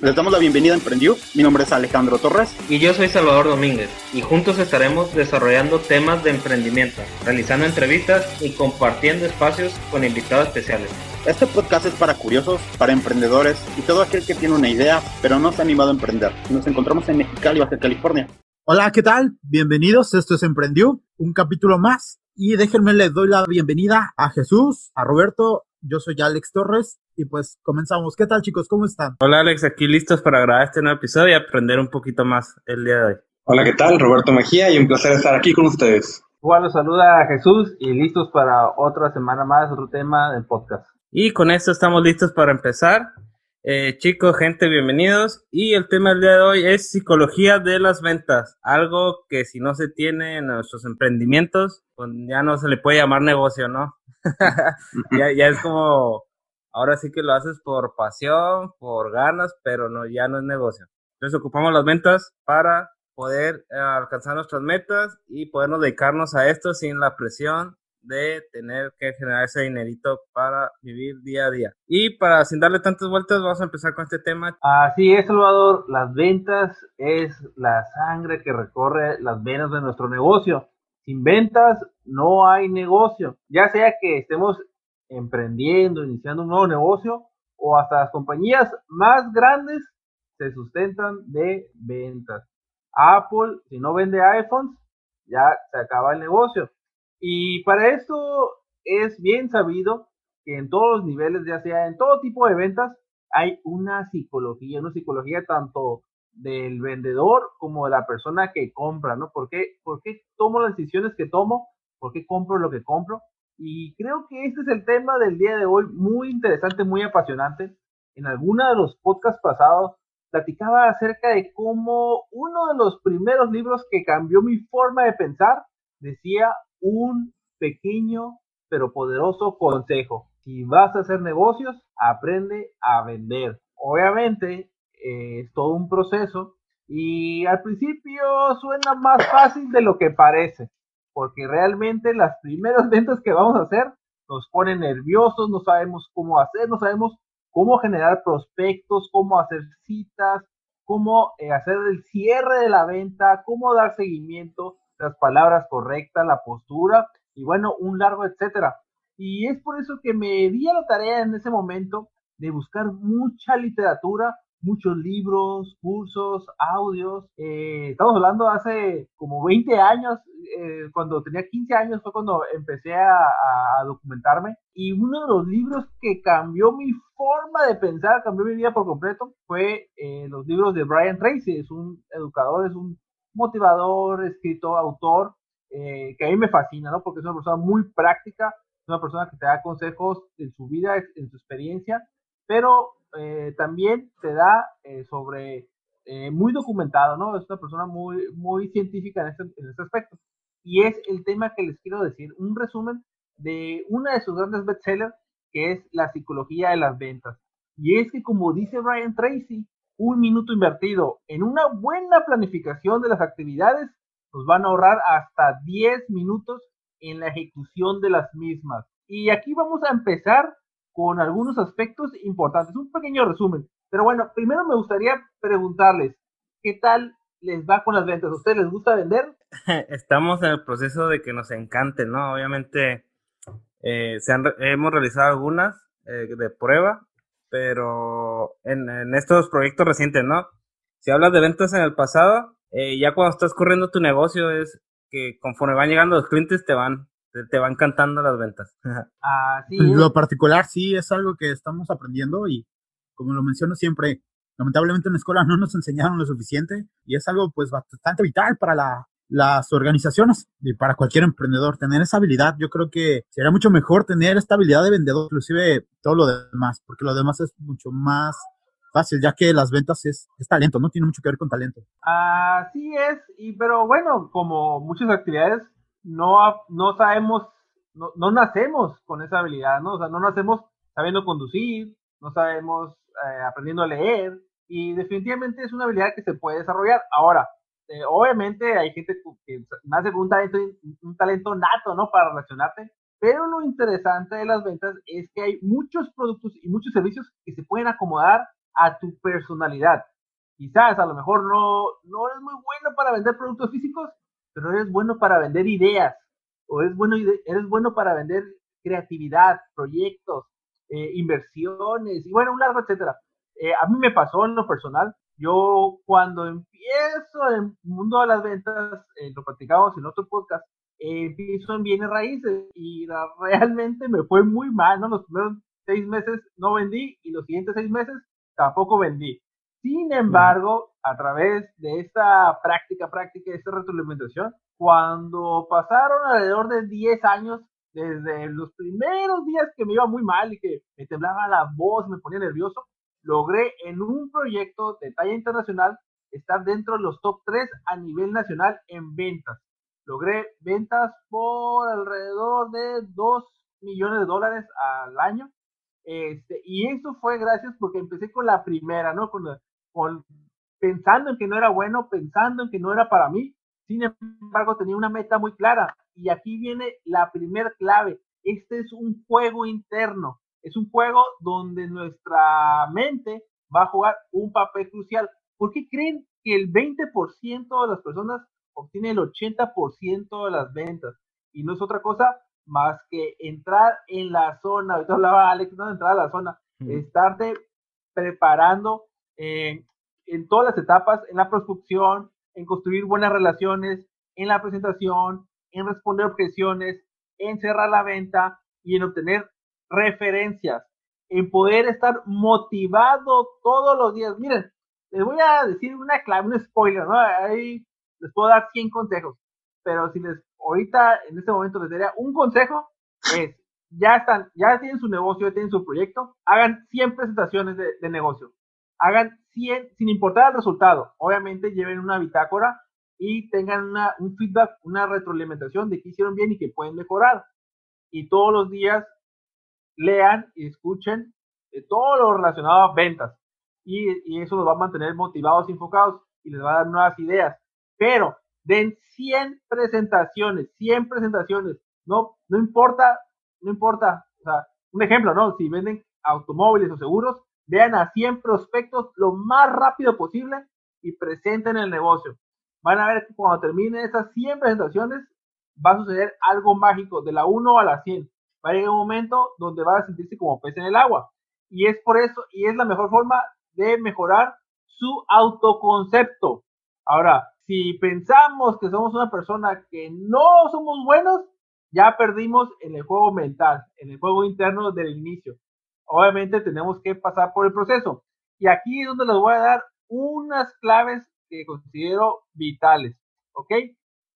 Les damos la bienvenida a Emprendió. Mi nombre es Alejandro Torres. Y yo soy Salvador Domínguez. Y juntos estaremos desarrollando temas de emprendimiento, realizando entrevistas y compartiendo espacios con invitados especiales. Este podcast es para curiosos, para emprendedores y todo aquel que tiene una idea, pero no se ha animado a emprender. Nos encontramos en Mexicali, Baja California. Hola, ¿qué tal? Bienvenidos. Esto es Emprendió, un capítulo más. Y déjenme les doy la bienvenida a Jesús, a Roberto. Yo soy Alex Torres y pues comenzamos. ¿Qué tal chicos? ¿Cómo están? Hola Alex, aquí listos para grabar este nuevo episodio y aprender un poquito más el día de hoy. Hola, ¿qué tal? Roberto Mejía y un placer estar aquí con ustedes. Igual los saluda a Jesús y listos para otra semana más, otro tema del podcast. Y con esto estamos listos para empezar. Eh, chicos, gente, bienvenidos. Y el tema del día de hoy es psicología de las ventas. Algo que si no se tiene en nuestros emprendimientos, pues ya no se le puede llamar negocio, ¿no? ya, ya es como Ahora sí que lo haces por pasión, por ganas, pero no, ya no es negocio. Entonces ocupamos las ventas para poder eh, alcanzar nuestras metas y podernos dedicarnos a esto sin la presión de tener que generar ese dinerito para vivir día a día. Y para sin darle tantas vueltas, vamos a empezar con este tema. Así es, Salvador. Las ventas es la sangre que recorre las venas de nuestro negocio. Sin ventas no hay negocio. Ya sea que estemos emprendiendo, iniciando un nuevo negocio o hasta las compañías más grandes se sustentan de ventas. Apple, si no vende iPhones, ya se acaba el negocio. Y para esto es bien sabido que en todos los niveles, ya sea en todo tipo de ventas, hay una psicología, una psicología tanto del vendedor como de la persona que compra, ¿no? ¿Por qué, ¿Por qué tomo las decisiones que tomo? ¿Por qué compro lo que compro? Y creo que este es el tema del día de hoy, muy interesante, muy apasionante. En alguno de los podcasts pasados platicaba acerca de cómo uno de los primeros libros que cambió mi forma de pensar decía un pequeño pero poderoso consejo. Si vas a hacer negocios, aprende a vender. Obviamente eh, es todo un proceso y al principio suena más fácil de lo que parece porque realmente las primeras ventas que vamos a hacer nos ponen nerviosos, no sabemos cómo hacer, no sabemos cómo generar prospectos, cómo hacer citas, cómo eh, hacer el cierre de la venta, cómo dar seguimiento, las palabras correctas, la postura y bueno, un largo etcétera. Y es por eso que me di a la tarea en ese momento de buscar mucha literatura muchos libros, cursos, audios. Eh, estamos hablando hace como 20 años, eh, cuando tenía 15 años fue cuando empecé a, documentarme. Y uno de los libros que cambió mi forma de pensar, cambió mi vida por completo, fue eh, los libros de Brian Tracy. Es un educador, es un motivador, escritor, autor, que a mí me fascina, ¿no? Porque es una persona muy práctica, es una persona que te da consejos en su vida, en su experiencia, pero eh, también te da eh, sobre, eh, muy documentado, ¿no? Es una persona muy, muy científica en este, en este aspecto. Y es el tema que les quiero decir, un resumen de una de sus grandes bestsellers, que es la psicología de las ventas. Y es que, como dice Brian Tracy, un minuto invertido en una buena planificación de las actividades nos van a ahorrar hasta 10 minutos en la ejecución de las mismas. Y aquí vamos a empezar con algunos aspectos importantes. Un pequeño resumen. Pero bueno, primero me gustaría preguntarles, ¿qué tal les va con las ventas? ¿A ustedes les gusta vender? Estamos en el proceso de que nos encante, ¿no? Obviamente eh, hemos realizado algunas eh, de prueba, pero en, estos proyectos recientes, ¿no? Si hablas de ventas en el pasado, eh, ya cuando estás corriendo tu negocio es que conforme van llegando los clientes te van te, van cantando las ventas. Lo particular sí es algo que estamos aprendiendo y como lo menciono siempre, lamentablemente en la escuela no nos enseñaron lo suficiente y es algo pues bastante vital para la, las organizaciones y para cualquier emprendedor. Tener esa habilidad, yo creo que sería mucho mejor tener esta habilidad de vendedor, inclusive todo lo demás, porque lo demás es mucho más fácil, ya que las ventas es, es talento, no tiene mucho que ver con talento. Así es, y pero bueno, como muchas actividades, no, no sabemos, no, no, nacemos con esa habilidad, ¿no? O sea, no nacemos sabiendo conducir, no sabemos eh, aprendiendo a leer, y definitivamente es una habilidad que se puede desarrollar. Ahora, eh, obviamente hay gente que nace con un talento, un talento nato, ¿no? Para relacionarte, pero lo interesante de las ventas es que hay muchos productos y muchos servicios que se pueden acomodar a tu personalidad. Quizás a lo mejor no, no eres muy bueno para vender productos físicos, pero eres bueno para vender ideas, o eres bueno, eres bueno para vender creatividad, proyectos, eh, inversiones, y bueno, un largo etcétera. Eh, a mí me pasó en lo personal, yo cuando empiezo en el mundo de las ventas, eh, lo platicamos en otro podcast, empiezo en bienes raíces y realmente me fue muy mal, ¿no? Los primeros seis meses no vendí y los siguientes seis meses tampoco vendí. Sin embargo, a través de esta práctica, práctica, de esta retroalimentación, cuando pasaron alrededor de 10 años, desde los primeros días que me iba muy mal y que me temblaba la voz, me ponía nervioso, logré en un proyecto de talla internacional estar dentro de los top 3 a nivel nacional en ventas. Logré ventas por alrededor de 2 millones de dólares al año. Este, y eso fue gracias porque empecé con la primera, ¿no? Con, con, pensando en que no era bueno, pensando en que no era para mí. Sin embargo, tenía una meta muy clara. Y aquí viene la primer clave. Este es un juego interno. Es un juego donde nuestra mente va a jugar un papel crucial. ¿Por qué creen que el 20% de las personas obtiene el 80% de las ventas? Y no es otra cosa más que entrar en la zona. Ahorita hablaba Alex, no entrar a la zona. Estarte preparando en todas las etapas, en la producción, en construir buenas relaciones, en la presentación, en responder objeciones, en cerrar la venta y en obtener referencias, en poder estar motivado todos los días. Miren, les voy a decir una clave, un spoiler, ¿no? Ahí les puedo dar 100 consejos, pero si les, ahorita en este momento les daría un consejo, es, ya están, ya tienen su negocio, ya tienen su proyecto, hagan 100 presentaciones de, de negocio, hagan 100, sin importar el resultado, obviamente lleven una bitácora y tengan una, un feedback, una retroalimentación de qué hicieron bien y que pueden mejorar. Y todos los días lean y escuchen eh, todo lo relacionado a ventas. Y, y, eso los va a mantener motivados enfocados y les va a dar nuevas ideas. Pero den 100 presentaciones, 100 presentaciones. No, no importa, no importa. O sea, un ejemplo, ¿no? Si venden automóviles o seguros, vean a 100 prospectos lo más rápido posible y presenten el negocio. Van a ver que cuando terminen esas 100 presentaciones, va a suceder algo mágico de la 1 a la 100 va a llegar un momento donde va a sentirse como pez en el agua. Y es por eso, y es la mejor forma de mejorar su autoconcepto. Ahora, si pensamos que somos una persona que no somos buenos, ya perdimos en el juego mental, en el juego interno del inicio. Obviamente tenemos que pasar por el proceso. Y aquí es donde les voy a dar unas claves que considero vitales. ¿Ok?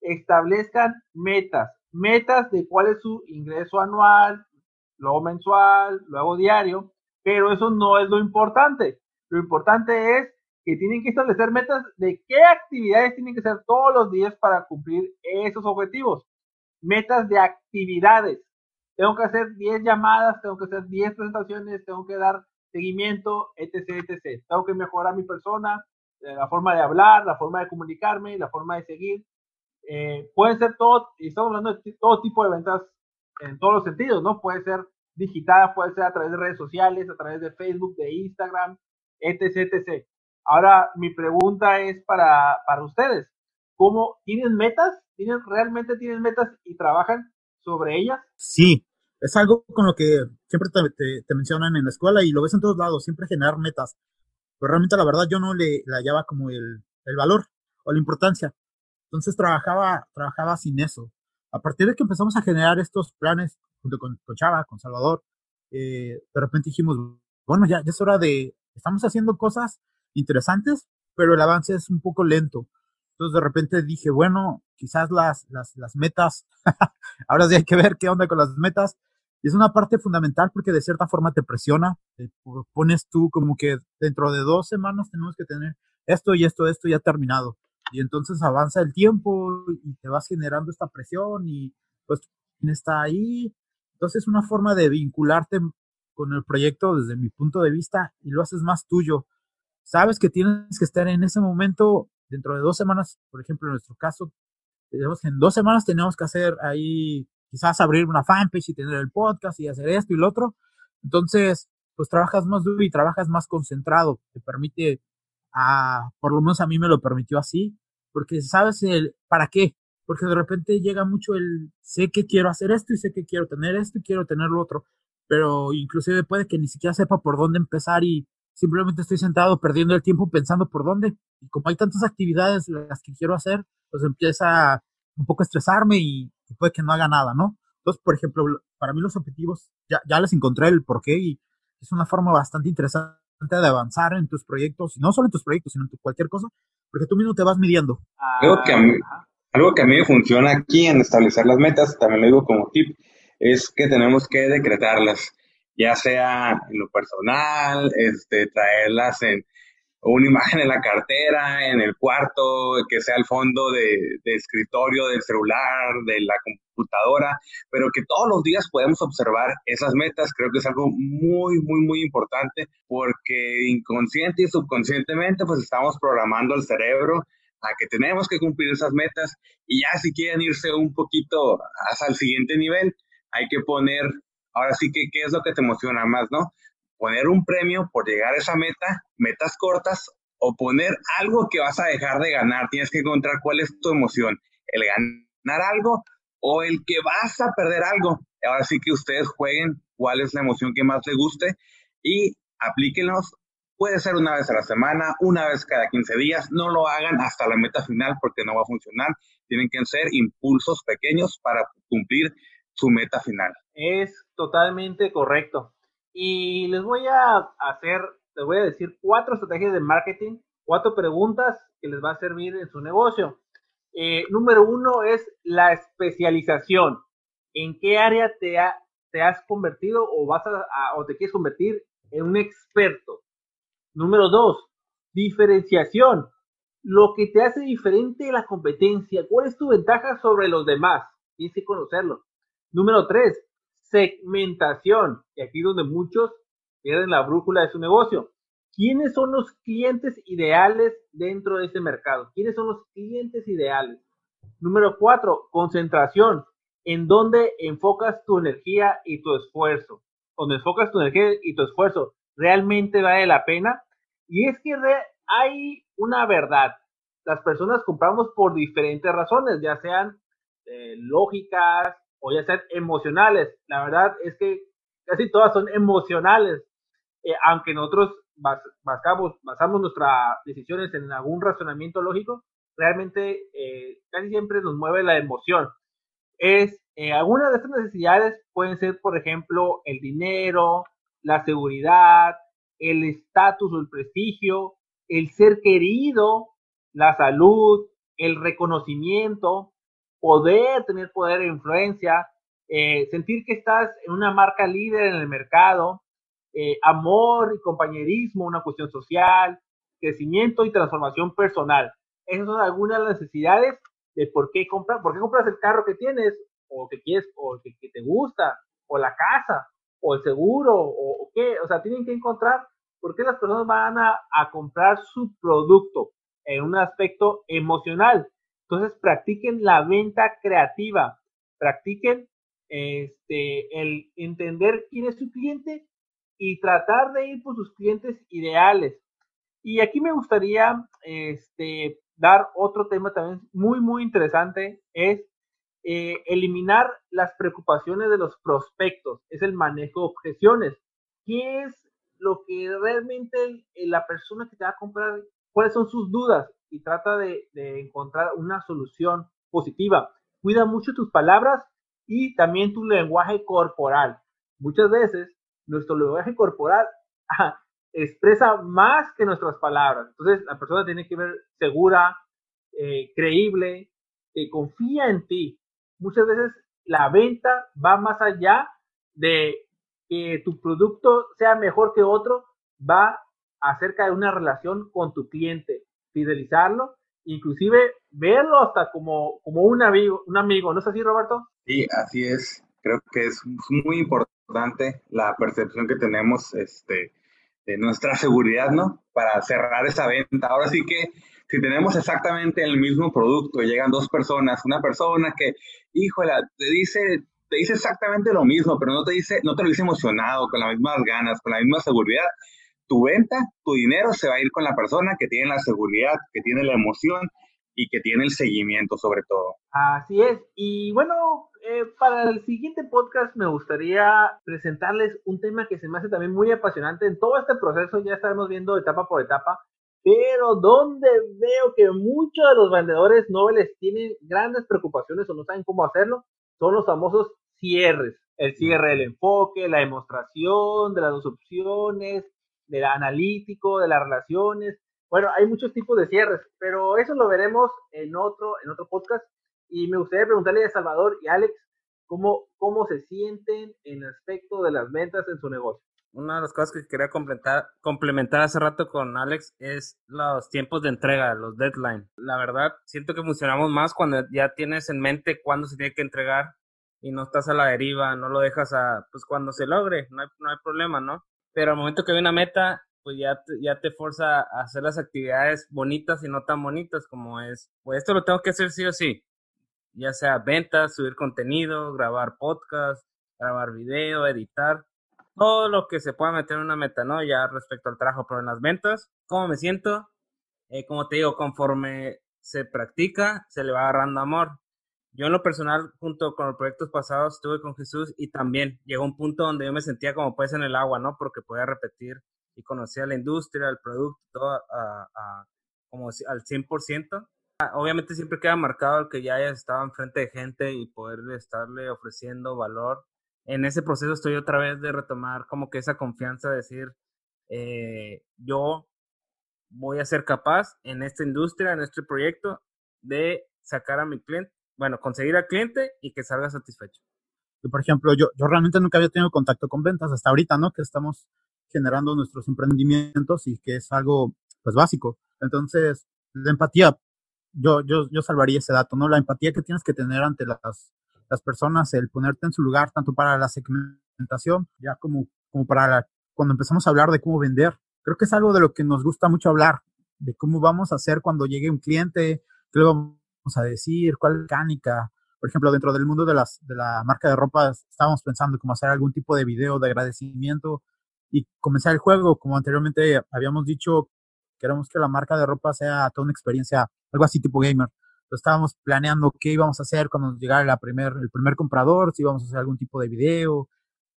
Establezcan metas metas de cuál es su ingreso anual, luego mensual, luego diario, pero eso no es lo importante. Lo importante es que tienen que establecer metas de qué actividades tienen que hacer todos los días para cumplir esos objetivos. Metas de actividades. Tengo que hacer 10 llamadas, tengo que hacer 10 presentaciones, tengo que dar seguimiento, etc, etc. Tengo que mejorar mi persona, eh, la forma de hablar, la forma de comunicarme, la forma de seguir. Eh, puede ser todo, y estamos hablando de todo tipo de ventas en todos los sentidos, ¿no? Puede ser digital, puede ser a través de redes sociales, a través de Facebook, de Instagram, etc, etc. Ahora, mi pregunta es para, para ustedes. ¿Cómo tienen metas? ¿Tienen, ¿Realmente tienen metas y trabajan sobre ellas? Sí, es algo con lo que siempre te, te, mencionan en la escuela y lo ves en todos lados, siempre generar metas. Pero realmente la verdad yo no le la hallaba como el, el valor o la importancia. Entonces trabajaba, trabajaba sin eso. A partir de que empezamos a generar estos planes junto con, Chava, con Salvador, eh, de repente dijimos, bueno, ya, es hora de, estamos haciendo cosas interesantes, pero el avance es un poco lento. Entonces de repente dije, bueno, quizás las, las, las metas, ahora sí hay que ver qué onda con las metas. Y es una parte fundamental porque de cierta forma te presiona, te pones tú como que dentro de dos semanas tenemos que tener esto y esto, esto ya terminado y entonces avanza el tiempo y te vas generando esta presión y pues está ahí. Entonces es una forma de vincularte con el proyecto desde mi punto de vista y lo haces más tuyo. Sabes que tienes que estar en ese momento dentro de dos semanas, por ejemplo, en nuestro caso, en dos semanas tenemos que hacer ahí, quizás abrir una fanpage y tener el podcast y hacer esto y lo otro. Entonces, pues trabajas más duro y trabajas más concentrado. Te permite, a, por lo menos a mí me lo permitió así, porque sabes el para qué. Porque de repente llega mucho el sé que quiero hacer esto y sé que quiero tener esto y quiero tener lo otro. Pero inclusive puede que ni siquiera sepa por dónde empezar y simplemente estoy sentado perdiendo el tiempo pensando por dónde. Y como hay tantas actividades las que quiero hacer, pues empieza un poco a estresarme y, puede que no haga nada, ¿no? Entonces, por ejemplo, para mí los objetivos, ya, ya les encontré el porqué y es una forma bastante interesante de avanzar en tus proyectos, y no solo en tus proyectos, sino en cualquier cosa, porque tú mismo te vas midiendo. Algo que, a algo que a mí funciona aquí en establecer las metas, también lo digo como tip, es que tenemos que decretarlas, ya sea en lo personal, este, traerlas en, una imagen en la cartera, en el cuarto, que sea el fondo de, escritorio del celular, de la computadora, pero que todos los días podemos observar esas metas, creo que es algo muy, muy, muy importante porque inconsciente y subconscientemente pues estamos programando al cerebro a que tenemos que cumplir esas metas y ya si quieren irse un poquito hasta el siguiente nivel, hay que poner, ahora sí que, ¿qué es lo que te emociona más, no? poner un premio por llegar a esa meta, metas cortas, o poner algo que vas a dejar de ganar. Tienes que encontrar cuál es tu emoción, el ganar algo o el que vas a perder algo. Ahora sí que ustedes jueguen cuál es la emoción que más les guste y aplíquenlos. Puede ser una vez a la semana, una vez cada 15 días. No lo hagan hasta la meta final porque no va a funcionar. Tienen que ser impulsos pequeños para cumplir su meta final. Es totalmente correcto. Y les voy a hacer, les voy a decir cuatro estrategias de marketing, cuatro preguntas que les va a servir en su negocio. Eh, número uno es la especialización. ¿En qué área te, has convertido o, vas a, o te quieres convertir en un experto? Número dos, diferenciación. Lo que te hace diferente de la competencia. ¿Cuál es tu ventaja sobre los demás? Tienes que conocerlo. Número tres, segmentación, y aquí donde muchos pierden la brújula de su negocio. ¿Quiénes son los clientes ideales dentro de ese mercado? ¿Quiénes son los clientes ideales? Número cuatro, concentración. ¿En dónde enfocas tu energía y tu esfuerzo? Donde enfocas tu energía y tu esfuerzo, ¿realmente vale la pena? Y es que hay una verdad. Las personas compramos por diferentes razones, ya sean eh, lógicas, o ya sean emocionales. La verdad es que casi todas son emocionales, eh, aunque nosotros basamos, basamos nuestras decisiones en algún razonamiento lógico, realmente eh, casi siempre nos mueve la emoción. Es, eh, algunas de estas necesidades pueden ser, por ejemplo, el dinero, la seguridad, el estatus o el prestigio, el ser querido, la salud, el reconocimiento, poder tener poder e influencia, eh, sentir que estás en una marca líder en el mercado, eh, amor y compañerismo, una cuestión social, crecimiento y transformación personal. Esas son algunas de las necesidades de por qué comprar, por qué compras el carro que tienes, o que quieres, o que, te gusta, o la casa, o el seguro, o, qué. O sea, tienen que encontrar por qué las personas van a, a comprar su producto en un aspecto emocional. Entonces, practiquen la venta creativa, practiquen este, el entender quién es su cliente y tratar de ir por sus clientes ideales. Y aquí me gustaría este, dar otro tema también muy, muy interesante, es eh, eliminar las preocupaciones de los prospectos, es el manejo de objeciones. ¿Qué es lo que realmente la persona que te va a comprar, cuáles son sus dudas? Y trata de, encontrar una solución positiva. Cuida mucho tus palabras y también tu lenguaje corporal. Muchas veces nuestro lenguaje corporal expresa más que nuestras palabras. Entonces la persona tiene que ver segura, eh, creíble, que confía en ti. Muchas veces la venta va más allá de que tu producto sea mejor que otro, va acerca de una relación con tu cliente fidelizarlo, inclusive verlo hasta como, como un amigo, un amigo, ¿no es así, Roberto? Sí, así es. Creo que es muy importante la percepción que tenemos este, de nuestra seguridad, ¿no? Para cerrar esa venta. Ahora sí que si tenemos exactamente el mismo producto llegan dos personas, una persona que, híjole, te dice te dice exactamente lo mismo, pero no te dice, no te lo dice emocionado, con las mismas ganas, con la misma seguridad. Tu venta, tu dinero se va a ir con la persona que tiene la seguridad, que tiene la emoción y que tiene el seguimiento sobre todo. Así es. Y bueno, eh, para el siguiente podcast me gustaría presentarles un tema que se me hace también muy apasionante. En todo este proceso ya estaremos viendo etapa por etapa, pero donde veo que muchos de los vendedores nobles tienen grandes preocupaciones o no saben cómo hacerlo, son los famosos cierres. El cierre del enfoque, la demostración de las dos opciones, del analítico, de las relaciones. Bueno, hay muchos tipos de cierres, pero eso lo veremos en otro, en otro podcast. Y me gustaría preguntarle a Salvador y Alex cómo, cómo se sienten en el aspecto de las ventas en su negocio. Una de las cosas que quería complementar, complementar hace rato con Alex es los tiempos de entrega, los deadlines. La verdad, siento que funcionamos más cuando ya tienes en mente cuándo se tiene que entregar y no estás a la deriva, no lo dejas a, pues cuando se logre, no hay, no hay problema, ¿no? Pero al momento que hay una meta, pues ya te, ya te forza a hacer las actividades bonitas y no tan bonitas como es, pues esto lo tengo que hacer sí o sí, ya sea ventas, subir contenido, grabar podcast, grabar video, editar, todo lo que se pueda meter en una meta, ¿no? Ya respecto al trabajo, pero en las ventas, ¿cómo me siento? Eh, como te digo, conforme se practica, se le va agarrando amor. Yo en lo personal, junto con los proyectos pasados, estuve con Jesús y también llegó un punto donde yo me sentía como pues en el agua, ¿no? Porque podía repetir y conocía la industria, el producto, todo a, como al 100%. Ah, obviamente siempre queda marcado el que ya estaba enfrente de gente y poder estarle ofreciendo valor. En ese proceso estoy otra vez de retomar como que esa confianza de decir, eh, yo voy a ser capaz en esta industria, en este proyecto, de sacar a mi cliente, bueno, conseguir al cliente y que salga satisfecho. por ejemplo, yo, yo realmente nunca había tenido contacto con ventas hasta ahorita, ¿no? Que estamos generando nuestros emprendimientos y que es algo pues básico. Entonces, la empatía, yo, yo, yo salvaría ese dato, ¿no? La empatía que tienes que tener ante las, las personas, el ponerte en su lugar, tanto para la segmentación, ya como, como para cuando empezamos a hablar de cómo vender. Creo que es algo de lo que nos gusta mucho hablar, de cómo vamos a hacer cuando llegue un cliente, qué le vamos a decir, cuál mecánica. Por ejemplo, dentro del mundo de, las, de la marca de ropa, estábamos pensando cómo hacer algún tipo de video de agradecimiento y comenzar el juego. Como anteriormente habíamos dicho, queremos que la marca de ropa sea toda una experiencia, algo así tipo gamer. Entonces estábamos planeando qué íbamos a hacer cuando llegara la primer, el primer comprador, si íbamos a hacer algún tipo de video.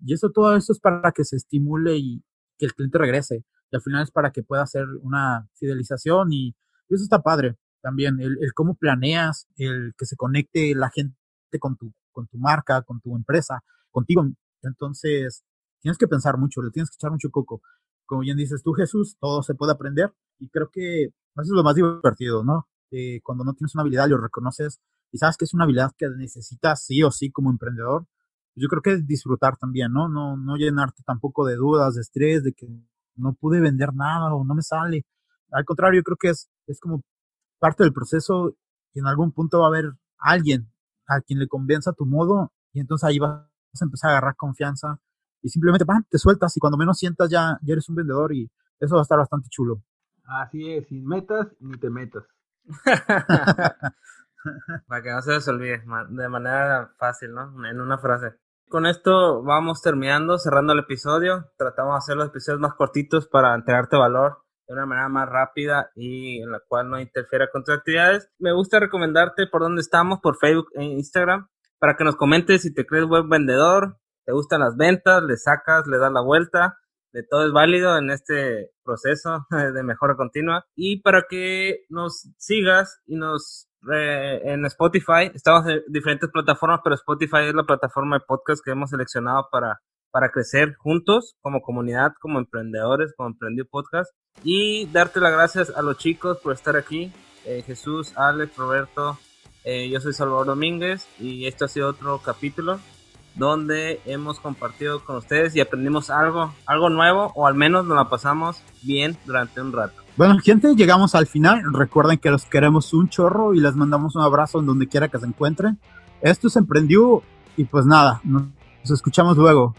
Y eso, todo eso es para que se estimule y que el cliente regrese. Y al final es para que pueda hacer una fidelización y, eso está padre también. El, el, cómo planeas, el que se conecte la gente con tu, con tu marca, con tu empresa, contigo. Entonces, tienes que pensar mucho, le tienes que echar mucho coco. Como bien dices tú, Jesús, todo se puede aprender y creo que eso es lo más divertido, ¿no? Eh, cuando no tienes una habilidad, lo reconoces y sabes que es una habilidad que necesitas sí o sí como emprendedor. Yo creo que disfrutar también, ¿no? No, no llenarte tampoco de dudas, de estrés, de que no pude vender nada o no me sale. Al contrario, yo creo que es, es como parte del proceso y en algún punto va a haber alguien a quien le convenza tu modo y entonces ahí vas a empezar a agarrar confianza y simplemente te sueltas y cuando menos sientas ya, ya eres un vendedor y eso va a estar bastante chulo. Así es, sin metas ni te metas. Para que no se les olvide, de manera fácil, ¿no? En una frase. Con esto vamos terminando, cerrando el episodio. Tratamos de hacer los episodios más cortitos para entregarte valor de una manera más rápida y en la cual no interfiera con tus actividades. Me gusta recomendarte por dónde estamos, por Facebook e Instagram, para que nos comentes si te crees buen vendedor, te gustan las ventas, le sacas, le das la vuelta, de todo es válido en este proceso de mejora continua. Y para que nos sigas y nos eh, en Spotify, estamos en diferentes plataformas, pero Spotify es la plataforma de podcast que hemos seleccionado para, para crecer juntos como comunidad, como emprendedores, como Emprendió Podcast. Y darte las gracias a los chicos por estar aquí. Eh, Jesús, Alex, Roberto, eh, yo soy Salvador Domínguez y esto ha sido otro capítulo donde hemos compartido con ustedes y aprendimos algo, algo nuevo o al menos nos la pasamos bien durante un rato. Bueno, gente, llegamos al final. Recuerden que los queremos un chorro y les mandamos un abrazo en donde quiera que se encuentren. Esto se emprendió y pues nada, nos escuchamos luego.